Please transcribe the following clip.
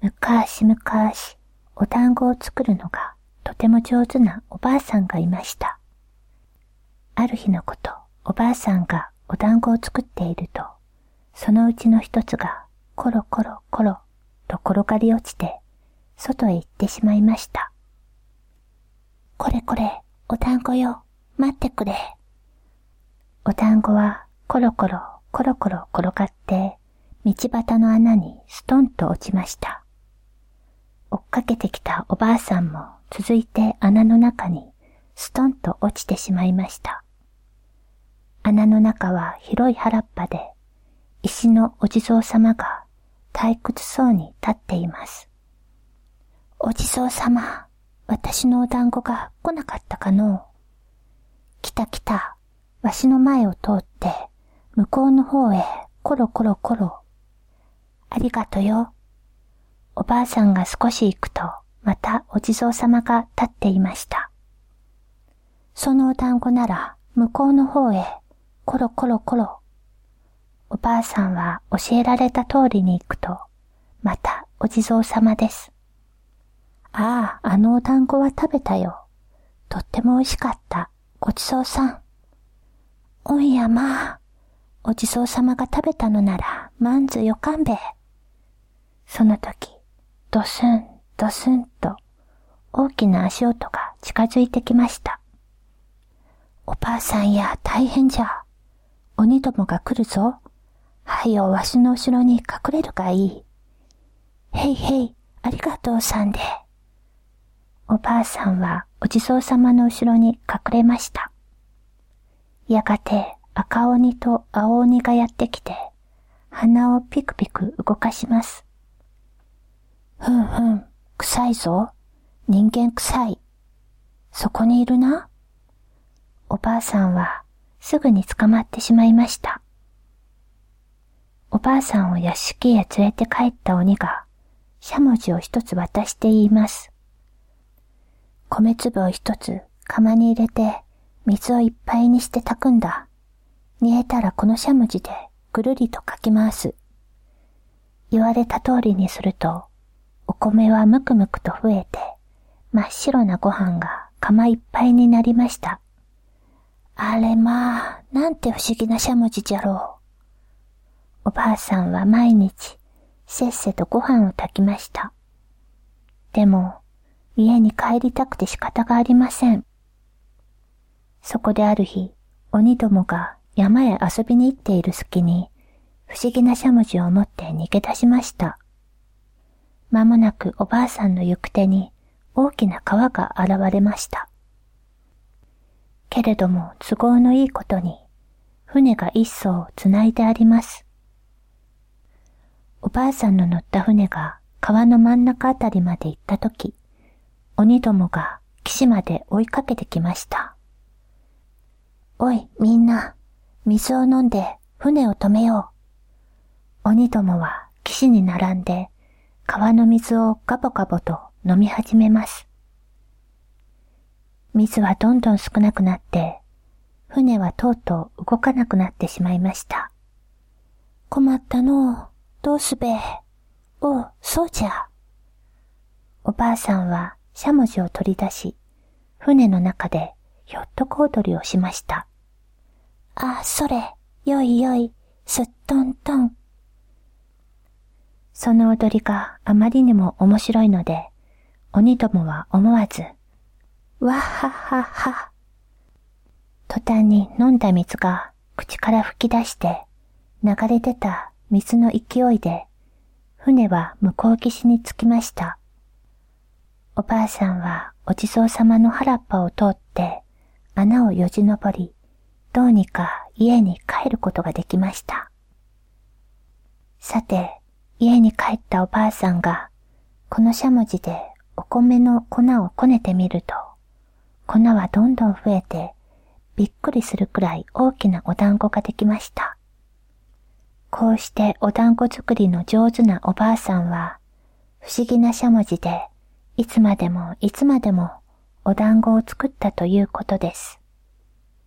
むかしむかし、お団子を作るのがとても上手なおばあさんがいました。ある日のこと、おばあさんがお団子を作っていると、そのうちの一つがコロコロコロと転がり落ちて、外へ行ってしまいました。これこれ、お団子よ、待ってくれ。お団子はコロコロコロコロ転がって、道端の穴にストンと落ちました。追っかけてきたおばあさんも続いて穴の中にストンと落ちてしまいました。穴の中は広い原っぱで、石のお地蔵様が退屈そうに立っています。お地蔵様、私のお団子が来なかったかの来た来た、わしの前を通って、向こうの方へコロコロコロ。ありがとよ。おばあさんが少し行くと、またお地蔵様が立っていました。そのお団子なら、向こうの方へ、コロコロコロ。おばあさんは教えられた通りに行くと、またお地蔵様です。ああ、あのお団子は食べたよ。とっても美味しかった。ごちそうさん。おいやまあ、お地蔵様が食べたのなら、まんずよかんべ。その時、ドスン、ドスンと、大きな足音が近づいてきました。おばあさんや大変じゃ。鬼どもが来るぞ。はい、よ、わしの後ろに隠れるがいい。へいへい、ありがとうさんで。おばあさんはお地蔵様の後ろに隠れました。やがて赤鬼と青鬼がやってきて、鼻をピクピク動かします。ふんふん、臭いぞ。人間臭い。そこにいるな？おばあさんはすぐに捕まってしまいました。おばあさんを屋敷へ連れて帰った鬼が、しゃもじを一つ渡して言います。米粒を一つ釜に入れて、水をいっぱいにして炊くんだ。煮えたらこのしゃもじでぐるりとかき回す。言われた通りにすると、お米はむくむくと増えて、真っ白なご飯が釜いっぱいになりました。あれまあ、なんて不思議なしゃもじじゃろう。おばあさんは毎日せっせとご飯を炊きました。でも、家に帰りたくて仕方がありません。そこである日、鬼どもが山へ遊びに行っている隙に、不思議なしゃもじを持って逃げ出しました。まもなくおばあさんの行く手に大きな川が現れました。けれども都合のいいことに、船が一艘つないであります。おばあさんの乗った船が川の真ん中あたりまで行ったとき、鬼どもが岸まで追いかけてきました。おい、みんな、水を飲んで船を止めよう。鬼どもは岸に並んで川の水をガボガボと飲み始めます。水はどんどん少なくなって、船はとうとう動かなくなってしまいました。困ったの。どうすべ？おう、そうじゃ。おばあさんはしゃもじを取り出し、船の中でひょっとこ踊りをしました。あ、それ、よいよい、すっとんとん。その踊りがあまりにも面白いので、鬼どもは思わず、わっはっはっは。途端に飲んだ水が口から吹き出して流れ出た水の勢いで、船は向こう岸に着きました。おばあさんはお地蔵様の原っぱを通って穴をよじ登り、どうにか家に帰ることができました。さて、家に帰ったおばあさんが、このしゃもじでお米の粉をこねてみると、粉はどんどん増えて、びっくりするくらい大きなお団子ができました。こうしてお団子作りの上手なおばあさんは、不思議なしゃもじで、いつまでもいつまでもお団子を作ったということです。